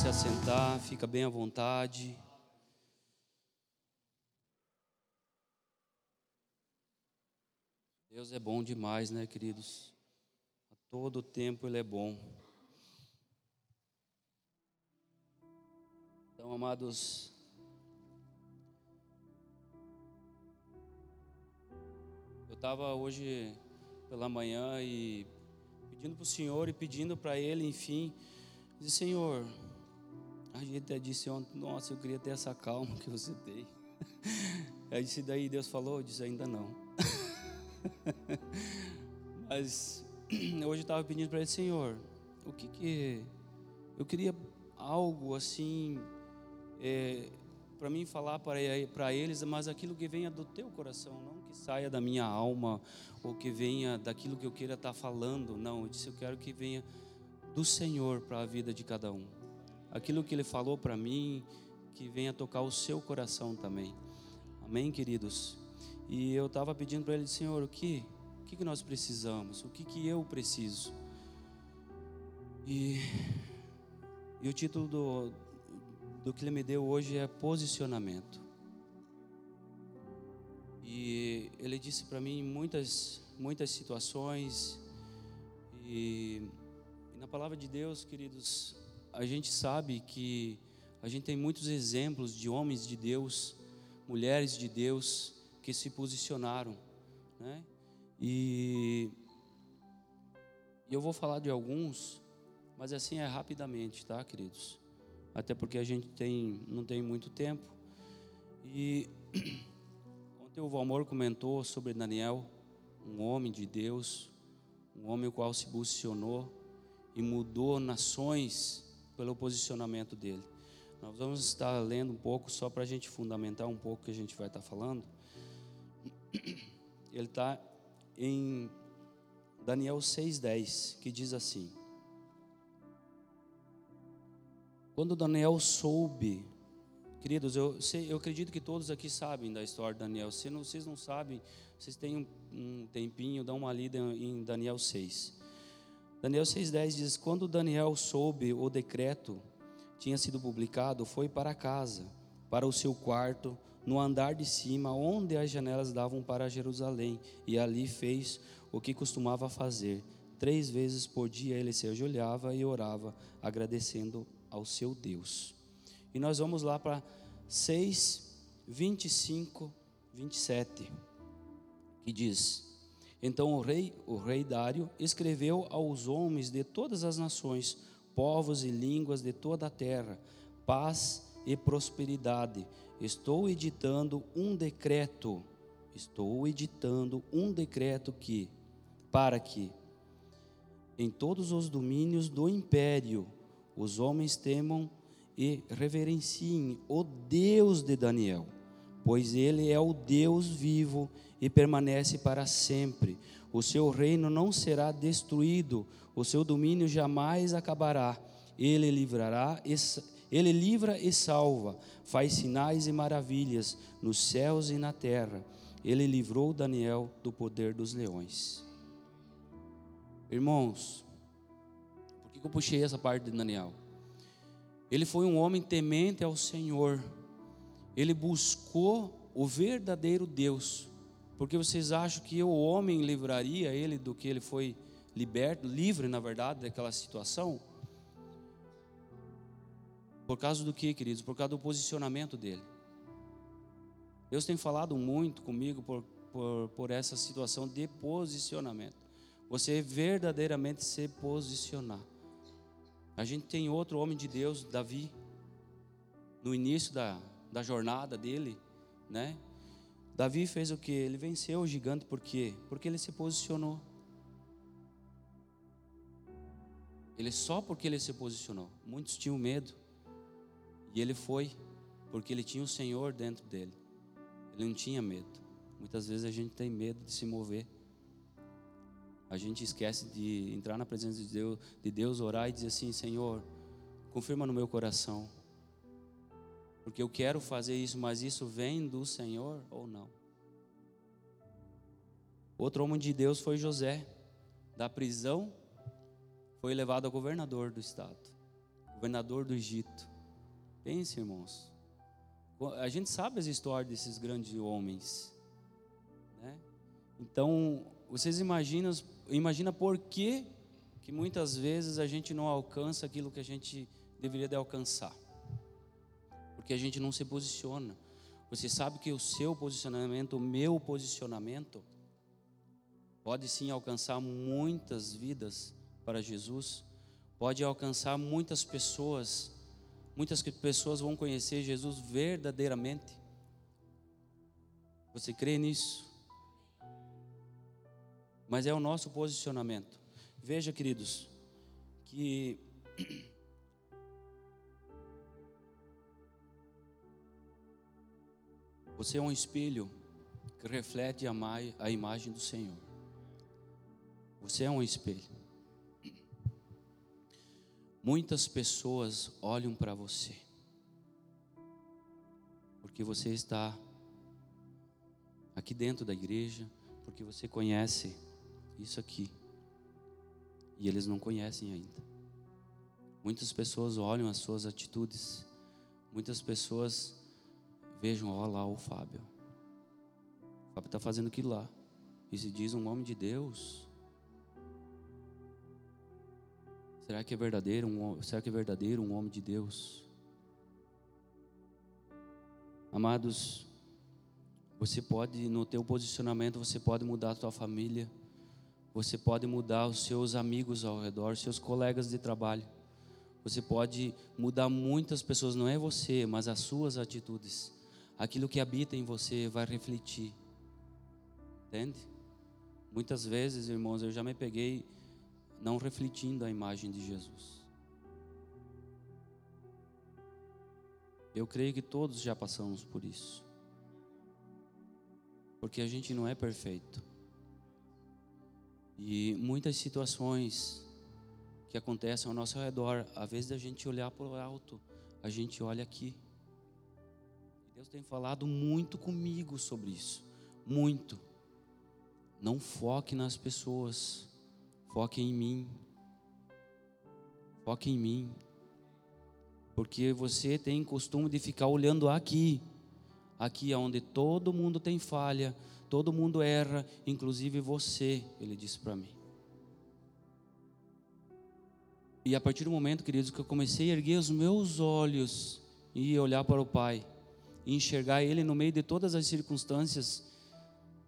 se assentar, fica bem à vontade. Deus é bom demais, né, queridos? A todo tempo Ele é bom. Então, amados, eu estava hoje pela manhã e pedindo para o Senhor e pedindo para Ele, enfim, dizer, Senhor, a gente até disse ontem, nossa, eu queria ter essa calma que você tem. Aí disse, daí Deus falou, eu disse, ainda não. Mas hoje eu estava pedindo para ele, Senhor, o que que eu queria algo assim é, para mim falar para eles, mas aquilo que venha do teu coração, não que saia da minha alma ou que venha daquilo que eu queira estar tá falando. Não, eu disse eu quero que venha do Senhor para a vida de cada um. Aquilo que Ele falou para mim, que venha tocar o seu coração também. Amém, queridos. E eu estava pedindo para ele, Senhor, o que, o que, que nós precisamos? O que, que eu preciso? E, e o título do, do que ele me deu hoje é posicionamento. E ele disse para mim muitas, muitas situações. E, e na palavra de Deus, queridos, a gente sabe que a gente tem muitos exemplos de homens de Deus, mulheres de Deus, que se posicionaram, né? E, eu vou falar de alguns, mas assim é rapidamente, tá, queridos? Até porque a gente tem, não tem muito tempo. E ontem o Valmor comentou sobre Daniel, um homem de Deus, um homem o qual se posicionou e mudou nações pelo posicionamento dele. Nós vamos estar lendo um pouco só para a gente fundamentar um pouco o que a gente vai estar falando. Ele está em Daniel 6,10, que diz assim: Quando Daniel soube, queridos, eu, eu acredito que todos aqui sabem da história de Daniel. Se não, vocês não sabem, vocês têm um, tempinho, dão uma lida em Daniel 6. Daniel 6,10 diz: Quando Daniel soube o decreto tinha sido publicado, foi para casa, para o seu quarto, no andar de cima, onde as janelas davam para Jerusalém, e ali fez o que costumava fazer. Três vezes por dia ele se ajoelhava e orava, agradecendo ao seu Deus. E nós vamos lá para 6, 25, 27, que diz: Então o rei, o rei Dário, escreveu aos homens de todas as nações, povos e línguas de toda a terra, paz e prosperidade. Estou editando um decreto, estou editando um decreto que, para que, em todos os domínios do império, os homens temam e reverenciem o Deus de Daniel, pois ele é o Deus vivo e permanece para sempre. O seu reino não será destruído, o seu domínio jamais acabará. Ele livrará ele livra e salva, faz sinais e maravilhas nos céus e na terra. Ele livrou Daniel do poder dos leões. Irmãos, por que eu puxei essa parte de Daniel? Ele foi um homem temente ao Senhor. Ele buscou o verdadeiro Deus. Porque vocês acham que o homem livraria ele do que ele foi liberto, livre, na verdade, daquela situação? Por causa do que, queridos? Por causa do posicionamento dele. Deus tem falado muito comigo por, por, por essa situação de posicionamento. Você verdadeiramente se posicionar. A gente tem outro homem de Deus, Davi, no início da, da jornada dele, né? Davi fez o que? Ele venceu o gigante, por quê? Porque ele se posicionou. Ele só porque ele se posicionou. Muitos tinham medo. E ele foi, porque ele tinha o Senhor dentro dele. Ele não tinha medo. Muitas vezes a gente tem medo de se mover. A gente esquece de entrar na presença de Deus, de Deus, orar e dizer assim: Senhor, confirma no meu coração. Porque eu quero fazer isso, mas isso vem do Senhor ou não? Outro homem de Deus foi José. Da prisão, foi levado a governador do estado governador do Egito. Pense, irmãos. A gente sabe as histórias desses grandes homens. Né? Então, vocês imaginam, imagina por que, que muitas vezes a gente não alcança aquilo que a gente deveria de alcançar. Porque a gente não se posiciona. Você sabe que o seu posicionamento, o meu posicionamento, pode sim alcançar muitas vidas para Jesus, pode alcançar muitas pessoas, muitas pessoas vão conhecer Jesus verdadeiramente. Você crê nisso? Mas é o nosso posicionamento. Veja, queridos, que você é um espelho que reflete a imagem do Senhor. Você é um espelho. Muitas pessoas olham para você, porque você está aqui dentro da igreja, porque você conhece isso aqui, e eles não conhecem ainda. Muitas pessoas olham as suas atitudes, muitas pessoas vejam, ó lá o Fábio. O Fábio está fazendo aquilo lá, e se diz um homem de Deus. Será que é verdadeiro um, será que é verdadeiro um homem de Deus? Amados, você pode no teu posicionamento, você pode mudar a tua família, você pode mudar os seus amigos ao redor, seus colegas de trabalho. Você pode mudar muitas pessoas, não é você, mas as suas atitudes. Aquilo que habita em você vai refletir. Entende? Muitas vezes, irmãos, eu já me peguei não refletindo a imagem de Jesus. Eu creio que todos já passamos por isso. Porque a gente não é perfeito. E muitas situações que acontecem ao nosso redor, às vezes a gente olhar para o alto, a gente olha aqui. Deus tem falado muito comigo sobre isso. Muito. Não foque nas pessoas. Foque em mim. Foque em mim. Porque você tem costume de ficar olhando aqui. Aqui é onde todo mundo tem falha, todo mundo erra, inclusive você, ele disse para mim. E a partir do momento, queridos, que eu comecei a erguer os meus olhos e olhar para o Pai, e enxergar Ele no meio de todas as circunstâncias,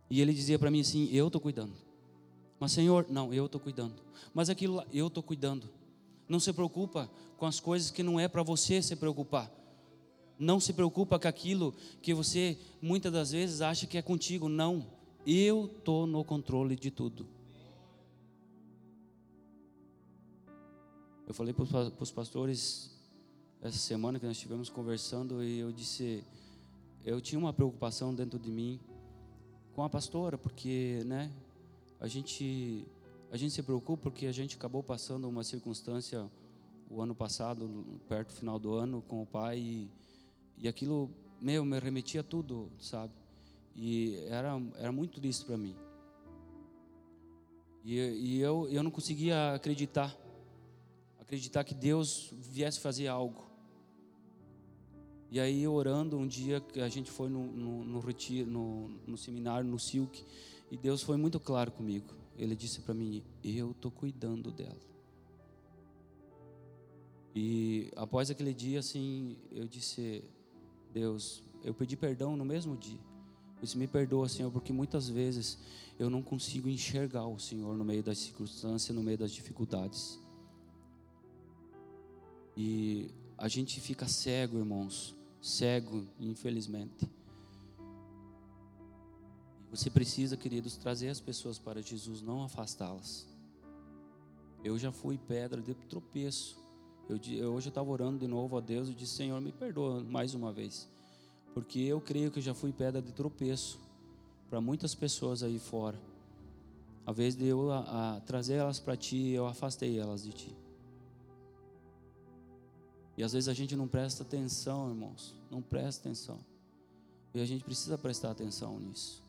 e Ele dizia para mim assim: Eu estou cuidando. Mas, Senhor, não, eu estou cuidando. Mas aquilo lá, eu estou cuidando. Não se preocupa com as coisas que não é para você se preocupar. Não se preocupa com aquilo que você muitas das vezes acha que é contigo. Não, eu estou no controle de tudo. Eu falei para os pastores essa semana que nós estivemos conversando e eu disse, eu tinha uma preocupação dentro de mim com a pastora, porque, né, a gente a gente se preocupa porque a gente acabou passando uma circunstância o ano passado, perto do final do ano, com o pai e, e aquilo, meu, me remetia tudo, sabe? E era, era muito triste para mim. E, e, eu, eu não conseguia acreditar, acreditar que Deus viesse fazer algo. E aí, orando, um dia que a gente foi no, no, no retiro, no, no seminário, no Silk, e Deus foi muito claro comigo. Ele disse para mim: Eu estou cuidando dela. E após aquele dia, assim, eu disse: Deus, eu pedi perdão no mesmo dia. Eu disse: Me perdoa, Senhor, porque muitas vezes eu não consigo enxergar o Senhor no meio das circunstâncias, no meio das dificuldades. E a gente fica cego, irmãos, cego, infelizmente. Você precisa, queridos, trazer as pessoas para Jesus, não afastá-las. Eu já fui pedra de tropeço. Eu, hoje eu estava orando de novo a Deus e disse: Senhor, me perdoa mais uma vez. Porque eu creio que já fui pedra de tropeço para muitas pessoas aí fora. A vez de eu a, a trazer elas para ti, eu afastei elas de ti. E às vezes a gente não presta atenção, irmãos. Não presta atenção. E a gente precisa prestar atenção nisso.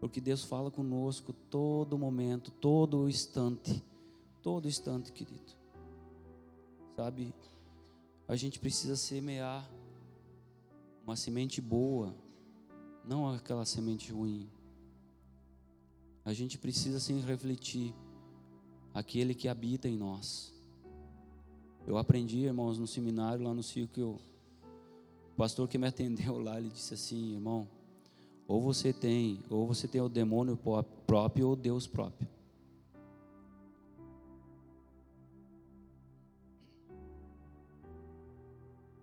Porque Deus fala conosco todo momento, todo instante. Todo instante, querido. sabe? A gente precisa semear uma semente boa, não aquela semente ruim. A gente precisa sim refletir aquele que habita em nós. Eu aprendi, irmãos, no seminário lá no círculo, o pastor que me atendeu lá, ele disse assim, irmão, ou você tem, ou você tem o demônio próprio ou Deus próprio.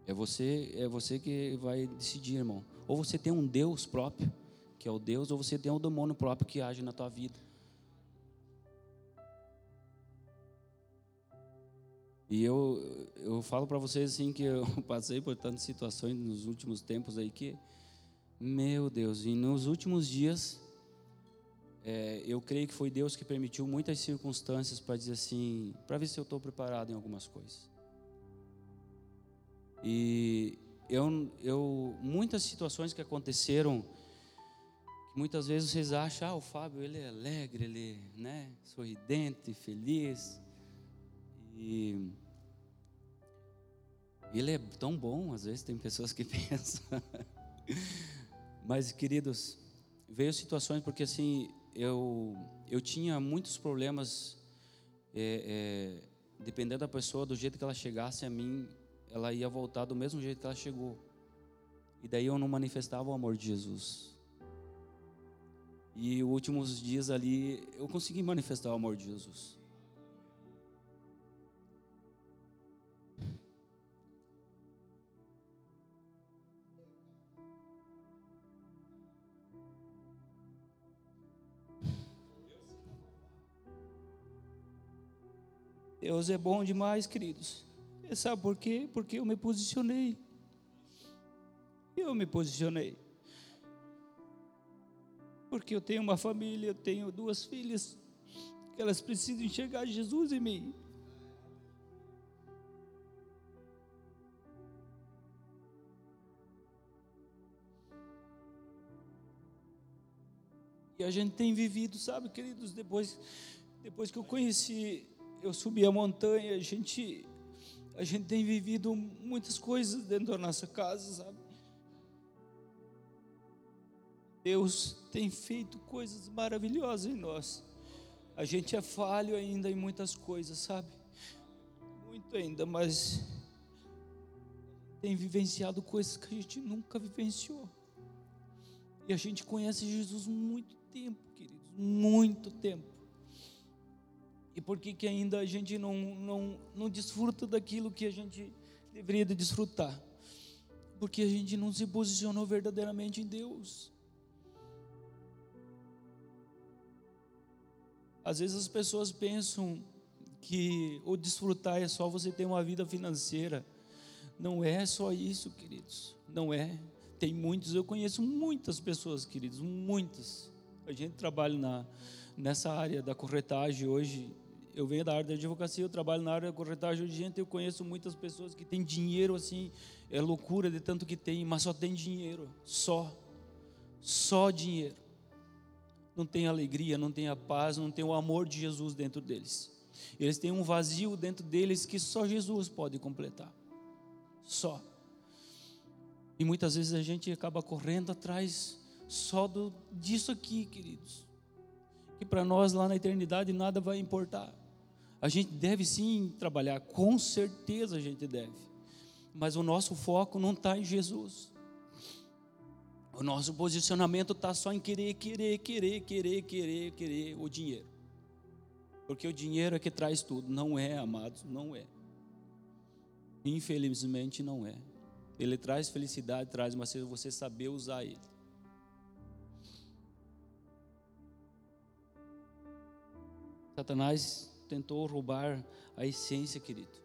É você, é você que vai decidir, irmão. Ou você tem um Deus próprio, que é o Deus, ou você tem um demônio próprio que age na tua vida. E eu, eu falo para vocês assim que eu passei por tantas situações nos últimos tempos aí que, meu Deus, e nos últimos dias, é, eu creio que foi Deus que permitiu muitas circunstâncias para dizer assim, para ver se eu estou preparado em algumas coisas. E eu, eu, muitas situações que aconteceram, muitas vezes vocês acham, ah, o Fábio ele é alegre, ele é né, sorridente, feliz. E ele é tão bom, às vezes tem pessoas que pensam. Mas, queridos, veio situações porque assim, eu, eu tinha muitos problemas, é, é, dependendo da pessoa, do jeito que ela chegasse a mim, ela ia voltar do mesmo jeito que ela chegou. E daí eu não manifestava o amor de Jesus. E os últimos dias ali eu consegui manifestar o amor de Jesus. Deus é bom demais, queridos. E sabe por quê? Porque eu me posicionei. Eu me posicionei. Porque eu tenho uma família, eu tenho duas filhas, que elas precisam enxergar Jesus em mim. E a gente tem vivido, sabe, queridos, depois, depois que eu conheci, eu subi a montanha, a gente a gente tem vivido muitas coisas dentro da nossa casa, sabe? Deus tem feito coisas maravilhosas em nós. A gente é falho ainda em muitas coisas, sabe? Muito ainda, mas tem vivenciado coisas que a gente nunca vivenciou. E a gente conhece Jesus muito tempo, queridos, muito tempo. E por que, que ainda a gente não, não, não desfruta daquilo que a gente deveria de desfrutar? Porque a gente não se posicionou verdadeiramente em Deus. Às vezes as pessoas pensam que o desfrutar é só você ter uma vida financeira. Não é só isso, queridos. Não é. Tem muitos, eu conheço muitas pessoas, queridos, muitas. A gente trabalha na, nessa área da corretagem hoje eu venho da área da advocacia, eu trabalho na área da corretagem de gente, eu conheço muitas pessoas que têm dinheiro assim, é loucura de tanto que tem, mas só tem dinheiro, só, só dinheiro. Não tem alegria, não tem a paz, não tem o amor de Jesus dentro deles. Eles têm um vazio dentro deles que só Jesus pode completar. Só. E muitas vezes a gente acaba correndo atrás só do, disso aqui, queridos. Que para nós lá na eternidade nada vai importar. A gente deve sim trabalhar, com certeza a gente deve. Mas o nosso foco não está em Jesus. O nosso posicionamento está só em querer, querer, querer, querer, querer, querer o dinheiro. Porque o dinheiro é que traz tudo. Não é, amados, não é. Infelizmente não é. Ele traz felicidade, traz, mas se você saber usar ele. Satanás tentou roubar a essência, querido.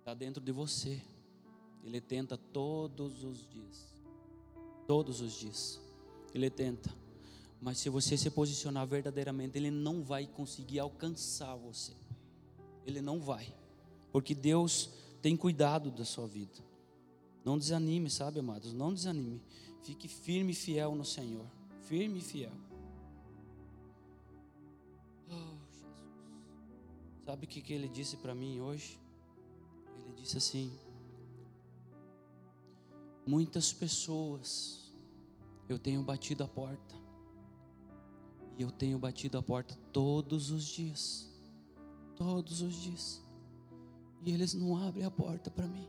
Está dentro de você. Ele tenta todos os dias. Todos os dias. Ele tenta. Mas se você se posicionar verdadeiramente, ele não vai conseguir alcançar você. Ele não vai. Porque Deus tem cuidado da sua vida. Não desanime, sabe, amados? Não desanime. Fique firme e fiel no Senhor. Firme e fiel. Sabe o que, que ele disse para mim hoje? Ele disse assim: Muitas pessoas eu tenho batido a porta, e eu tenho batido a porta todos os dias, todos os dias, e eles não abrem a porta para mim.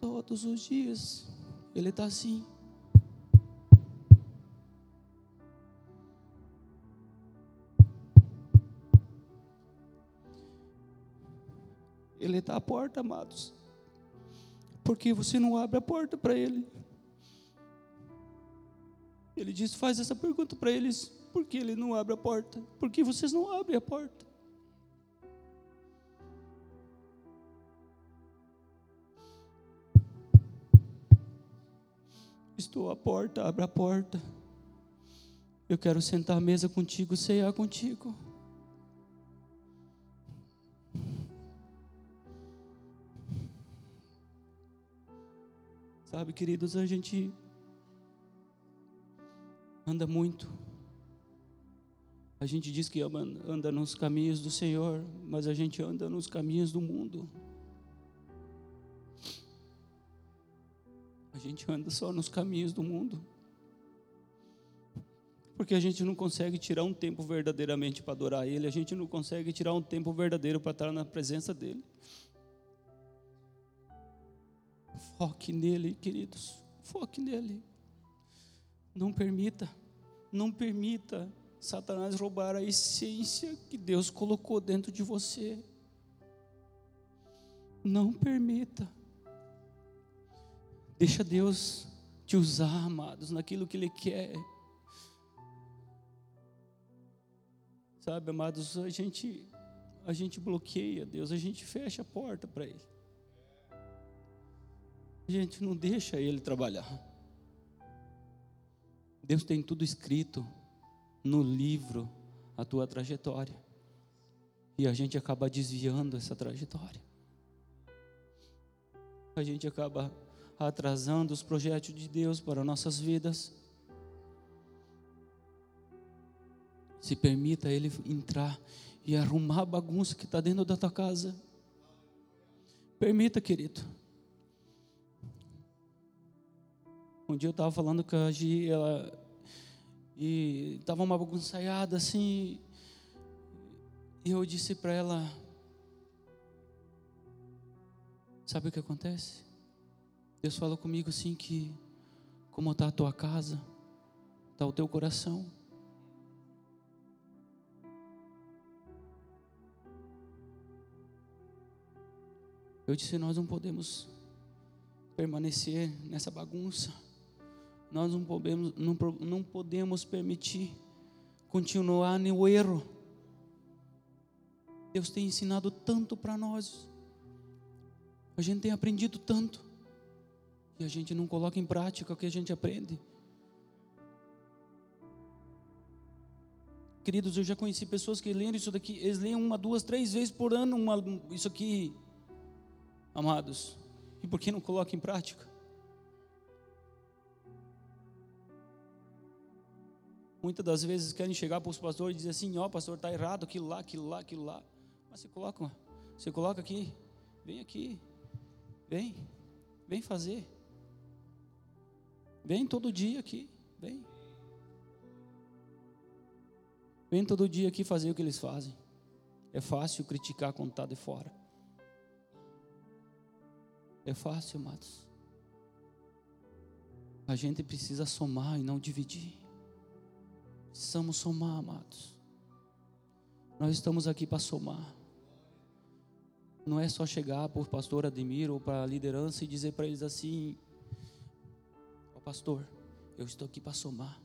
Todos os dias, ele está assim. Ele está à porta, amados. Porque você não abre a porta para ele. Ele diz: faz essa pergunta para eles. Por que ele não abre a porta? Porque vocês não abrem a porta. Estou à porta, abre a porta. Eu quero sentar à mesa contigo, ceiar contigo. Sabe, queridos, a gente anda muito. A gente diz que anda nos caminhos do Senhor, mas a gente anda nos caminhos do mundo. A gente anda só nos caminhos do mundo. Porque a gente não consegue tirar um tempo verdadeiramente para adorar Ele, a gente não consegue tirar um tempo verdadeiro para estar na presença dEle. Foque nele, queridos. Foque nele. Não permita, não permita Satanás roubar a essência que Deus colocou dentro de você. Não permita. Deixa Deus te usar, amados, naquilo que Ele quer. Sabe, amados, a gente, a gente bloqueia Deus, a gente fecha a porta para Ele. A gente não deixa Ele trabalhar. Deus tem tudo escrito no livro, a tua trajetória. E a gente acaba desviando essa trajetória. A gente acaba atrasando os projetos de Deus para nossas vidas. Se permita Ele entrar e arrumar a bagunça que está dentro da tua casa. Permita, querido. Um dia eu estava falando com a Gi, ela, e estava uma bagunçaiada assim, e eu disse para ela: Sabe o que acontece? Deus falou comigo assim que como está a tua casa, está o teu coração. Eu disse: nós não podemos permanecer nessa bagunça. Nós não podemos, não, não podemos permitir continuar no erro. Deus tem ensinado tanto para nós. A gente tem aprendido tanto. E a gente não coloca em prática o que a gente aprende. Queridos, eu já conheci pessoas que leram isso daqui, eles leem uma, duas, três vezes por ano uma, isso aqui, amados. E por que não coloca em prática? Muitas das vezes querem chegar para os pastores e dizer assim, ó oh, pastor, está errado aquilo lá, aquilo lá, aquilo lá. Mas você coloca, você coloca aqui, vem aqui, vem, vem fazer. Vem todo dia aqui, vem. Vem todo dia aqui fazer o que eles fazem. É fácil criticar quando está de fora. É fácil, amados. A gente precisa somar e não dividir. Precisamos somar, amados. Nós estamos aqui para somar. Não é só chegar o pastor Ademir ou para a liderança e dizer para eles assim: Ó oh, pastor, eu estou aqui para somar.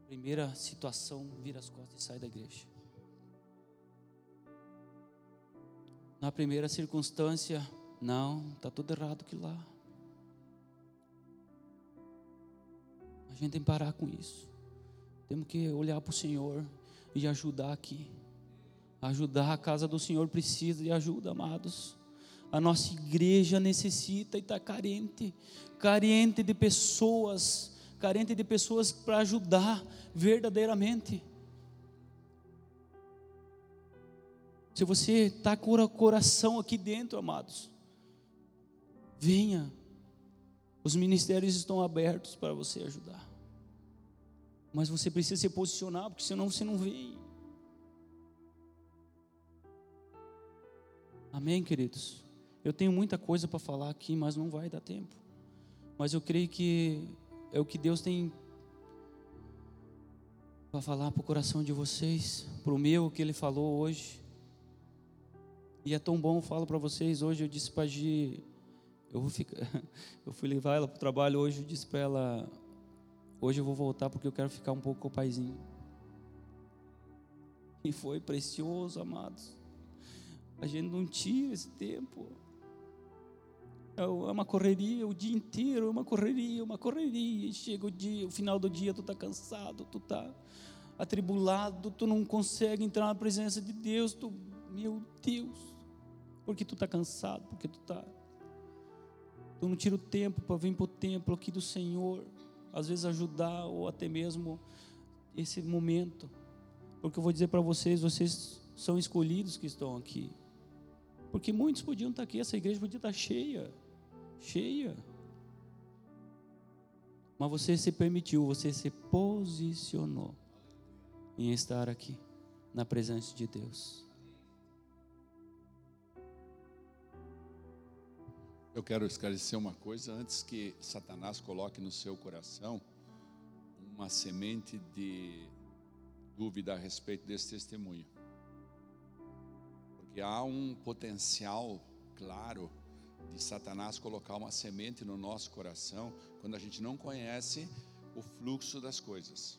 Na primeira situação, vira as costas e sai da igreja. Na primeira circunstância, não, está tudo errado aqui lá. A gente tem que parar com isso. Temos que olhar para o Senhor e ajudar aqui. Ajudar a casa do Senhor precisa de ajuda, amados. A nossa igreja necessita e está carente, carente de pessoas, carente de pessoas para ajudar verdadeiramente. Se você está com o coração aqui dentro, amados, venha. Os ministérios estão abertos para você ajudar. Mas você precisa se posicionar, porque senão você não vem. Amém, queridos? Eu tenho muita coisa para falar aqui, mas não vai dar tempo. Mas eu creio que é o que Deus tem para falar para o coração de vocês, para o meu, que Ele falou hoje. E é tão bom, eu falo para vocês, hoje eu disse para Gi, eu, vou ficar, eu fui levar ela para o trabalho hoje, eu disse para ela, hoje eu vou voltar porque eu quero ficar um pouco com o paizinho. E foi precioso, amados. A gente não tinha esse tempo. É, uma correria o dia inteiro, é uma correria, uma correria. E chega o dia, o final do dia, tu está cansado, tu está atribulado, tu não consegue entrar na presença de Deus, tu, meu Deus, porque tu está cansado, porque tu está. Tu não tira o tempo para vir para o templo aqui do Senhor, às vezes ajudar ou até mesmo esse momento, porque eu vou dizer para vocês, vocês são escolhidos que estão aqui, porque muitos podiam estar aqui, essa igreja podia estar cheia cheia. Mas você se permitiu, você se posicionou em estar aqui, na presença de Deus. Eu quero esclarecer uma coisa antes que Satanás coloque no seu coração uma semente de dúvida a respeito desse testemunho. Porque há um potencial claro de Satanás colocar uma semente no nosso coração quando a gente não conhece o fluxo das coisas.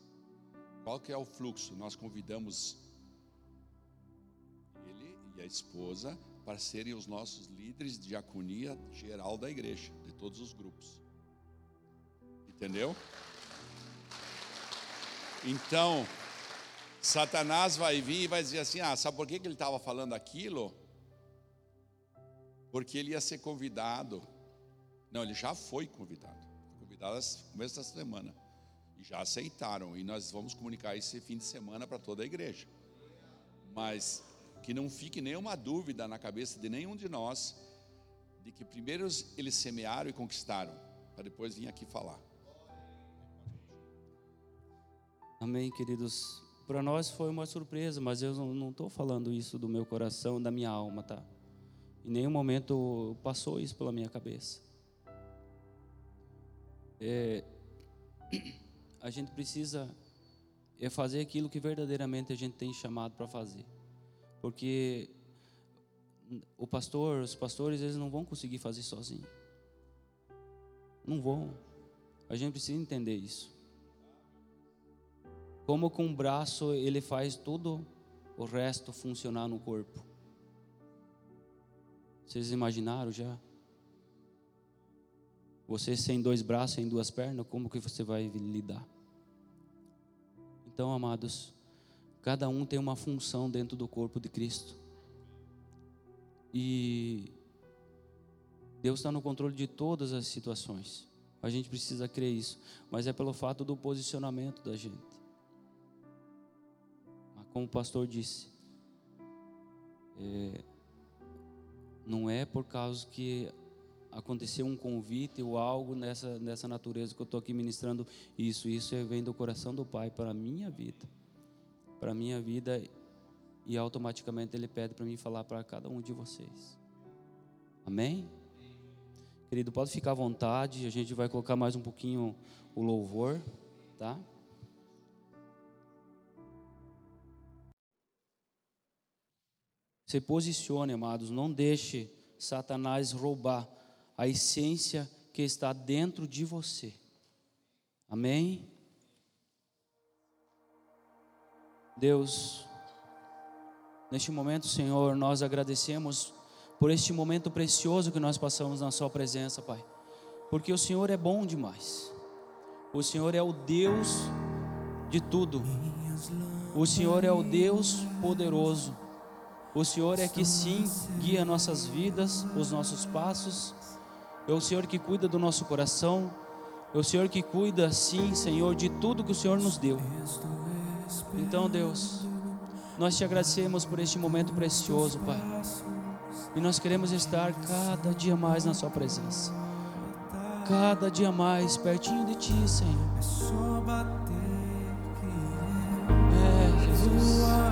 Qual que é o fluxo? Nós convidamos ele e a esposa para serem os nossos líderes de diaconia geral da igreja, de todos os grupos. Entendeu? Então, Satanás vai vir e vai dizer assim: ah, sabe por que ele estava falando aquilo? porque ele ia ser convidado. Não, ele já foi convidado. Convidado no começo da semana. E já aceitaram. E nós vamos comunicar esse fim de semana para toda a igreja. Mas que não fique nenhuma dúvida na cabeça de nenhum de nós de que primeiro eles semearam e conquistaram, para depois vir aqui falar. Amém, queridos. Para nós foi uma surpresa, mas eu não estou falando isso do meu coração, da minha alma, tá? Em nenhum momento passou isso pela minha cabeça. É, a gente precisa é fazer aquilo que verdadeiramente a gente tem chamado para fazer, porque o pastor, os pastores, eles não vão conseguir fazer sozinho. Não vão. A gente precisa entender isso. Como com um braço ele faz tudo o resto funcionar no corpo. Vocês imaginaram já? Você sem dois braços, sem duas pernas, como que você vai lidar? Então, amados, cada um tem uma função dentro do corpo de Cristo. E Deus está no controle de todas as situações. A gente precisa crer isso, mas é pelo fato do posicionamento da gente. Mas como o pastor disse, é, não é por causa que aconteceu um convite ou algo nessa, nessa natureza que eu estou aqui ministrando isso. Isso é, vem do coração do Pai para a minha vida. Para a minha vida. E automaticamente Ele pede para mim falar para cada um de vocês. Amém? Querido, pode ficar à vontade. A gente vai colocar mais um pouquinho o louvor, tá? Se posicione, amados, não deixe Satanás roubar a essência que está dentro de você. Amém? Deus, neste momento, Senhor, nós agradecemos por este momento precioso que nós passamos na Sua presença, Pai, porque o Senhor é bom demais, o Senhor é o Deus de tudo, o Senhor é o Deus poderoso. O Senhor é que sim guia nossas vidas, os nossos passos. É o Senhor que cuida do nosso coração. É o Senhor que cuida, sim, Senhor, de tudo que o Senhor nos deu. Então, Deus, nós te agradecemos por este momento precioso, Pai. E nós queremos estar cada dia mais na Sua presença. Cada dia mais pertinho de Ti, Senhor. É, é Jesus.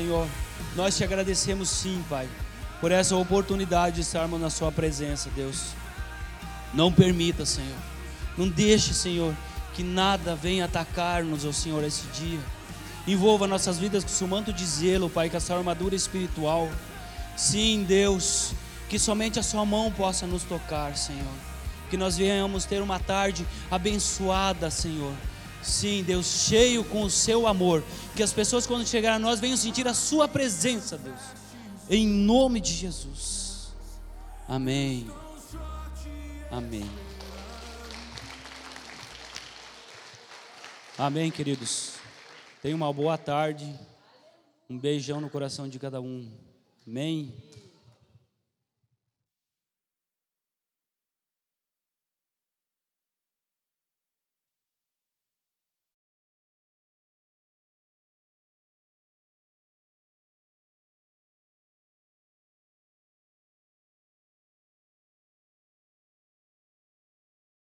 Senhor. Nós te agradecemos sim, Pai, por essa oportunidade de estarmos na Sua presença, Deus. Não permita, Senhor. Não deixe, Senhor, que nada venha atacar-nos, ó Senhor, esse dia. Envolva nossas vidas com o seu manto de zelo, Pai, com essa armadura espiritual. Sim, Deus, que somente a Sua mão possa nos tocar, Senhor. Que nós venhamos ter uma tarde abençoada, Senhor Sim, Deus, cheio com o Seu amor. Que as pessoas, quando chegarem a nós, venham sentir a Sua presença, Deus. Em nome de Jesus. Amém. Amém. Amém, queridos. Tenha uma boa tarde. Um beijão no coração de cada um. Amém.